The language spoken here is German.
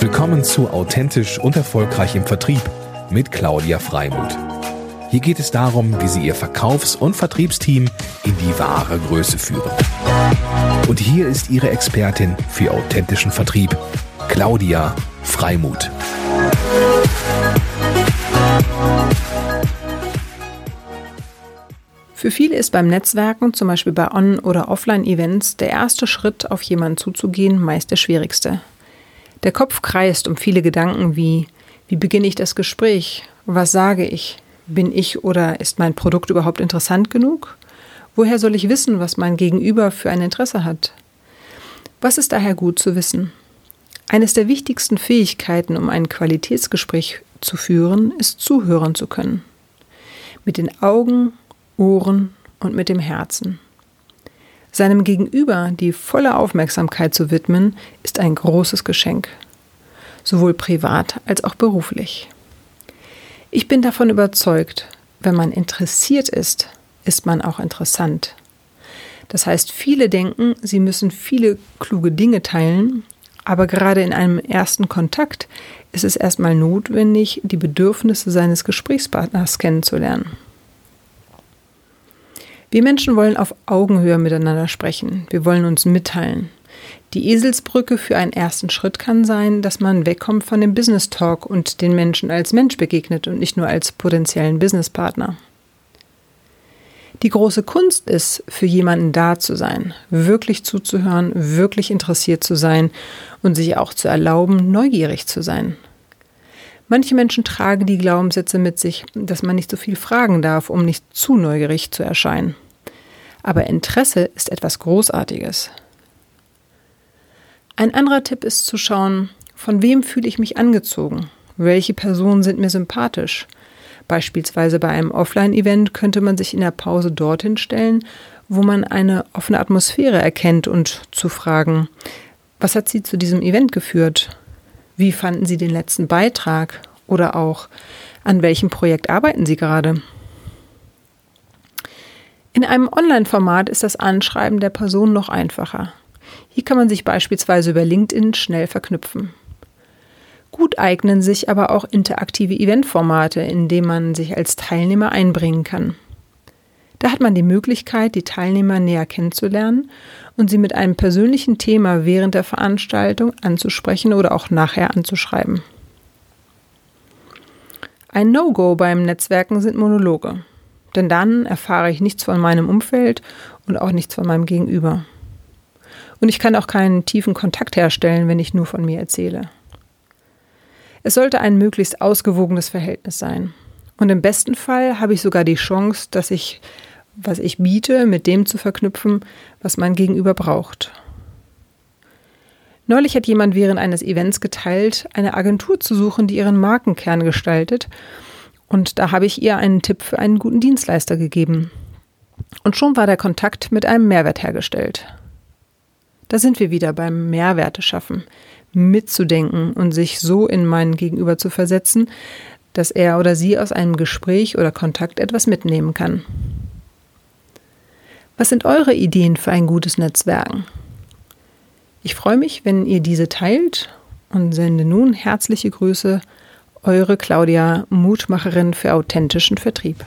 Willkommen zu Authentisch und Erfolgreich im Vertrieb mit Claudia Freimuth. Hier geht es darum, wie Sie Ihr Verkaufs- und Vertriebsteam in die wahre Größe führen. Und hier ist Ihre Expertin für authentischen Vertrieb, Claudia Freimuth. Für viele ist beim Netzwerken, zum Beispiel bei On- oder Offline-Events, der erste Schritt, auf jemanden zuzugehen, meist der schwierigste. Der Kopf kreist um viele Gedanken wie, wie beginne ich das Gespräch? Was sage ich? Bin ich oder ist mein Produkt überhaupt interessant genug? Woher soll ich wissen, was mein Gegenüber für ein Interesse hat? Was ist daher gut zu wissen? Eines der wichtigsten Fähigkeiten, um ein Qualitätsgespräch zu führen, ist zuhören zu können. Mit den Augen, Ohren und mit dem Herzen. Seinem Gegenüber die volle Aufmerksamkeit zu widmen, ist ein großes Geschenk, sowohl privat als auch beruflich. Ich bin davon überzeugt, wenn man interessiert ist, ist man auch interessant. Das heißt, viele denken, sie müssen viele kluge Dinge teilen, aber gerade in einem ersten Kontakt ist es erstmal notwendig, die Bedürfnisse seines Gesprächspartners kennenzulernen. Wir Menschen wollen auf Augenhöhe miteinander sprechen. Wir wollen uns mitteilen. Die Eselsbrücke für einen ersten Schritt kann sein, dass man wegkommt von dem Business Talk und den Menschen als Mensch begegnet und nicht nur als potenziellen Businesspartner. Die große Kunst ist, für jemanden da zu sein, wirklich zuzuhören, wirklich interessiert zu sein und sich auch zu erlauben, neugierig zu sein. Manche Menschen tragen die Glaubenssätze mit sich, dass man nicht so viel fragen darf, um nicht zu neugierig zu erscheinen. Aber Interesse ist etwas Großartiges. Ein anderer Tipp ist zu schauen, von wem fühle ich mich angezogen? Welche Personen sind mir sympathisch? Beispielsweise bei einem Offline-Event könnte man sich in der Pause dorthin stellen, wo man eine offene Atmosphäre erkennt und zu fragen, was hat Sie zu diesem Event geführt? Wie fanden Sie den letzten Beitrag? Oder auch, an welchem Projekt arbeiten Sie gerade? In einem Online-Format ist das Anschreiben der Person noch einfacher. Hier kann man sich beispielsweise über LinkedIn schnell verknüpfen. Gut eignen sich aber auch interaktive Eventformate, in denen man sich als Teilnehmer einbringen kann. Da hat man die Möglichkeit, die Teilnehmer näher kennenzulernen und sie mit einem persönlichen Thema während der Veranstaltung anzusprechen oder auch nachher anzuschreiben. Ein No-Go beim Netzwerken sind Monologe. Denn dann erfahre ich nichts von meinem Umfeld und auch nichts von meinem Gegenüber. Und ich kann auch keinen tiefen Kontakt herstellen, wenn ich nur von mir erzähle. Es sollte ein möglichst ausgewogenes Verhältnis sein. Und im besten Fall habe ich sogar die Chance, dass ich was ich biete, mit dem zu verknüpfen, was mein Gegenüber braucht. Neulich hat jemand während eines Events geteilt, eine Agentur zu suchen, die ihren Markenkern gestaltet. Und da habe ich ihr einen Tipp für einen guten Dienstleister gegeben. Und schon war der Kontakt mit einem Mehrwert hergestellt. Da sind wir wieder beim Mehrwerte schaffen, mitzudenken und sich so in meinen Gegenüber zu versetzen, dass er oder sie aus einem Gespräch oder Kontakt etwas mitnehmen kann. Was sind eure Ideen für ein gutes Netzwerken? Ich freue mich, wenn ihr diese teilt und sende nun herzliche Grüße, eure Claudia, Mutmacherin für authentischen Vertrieb.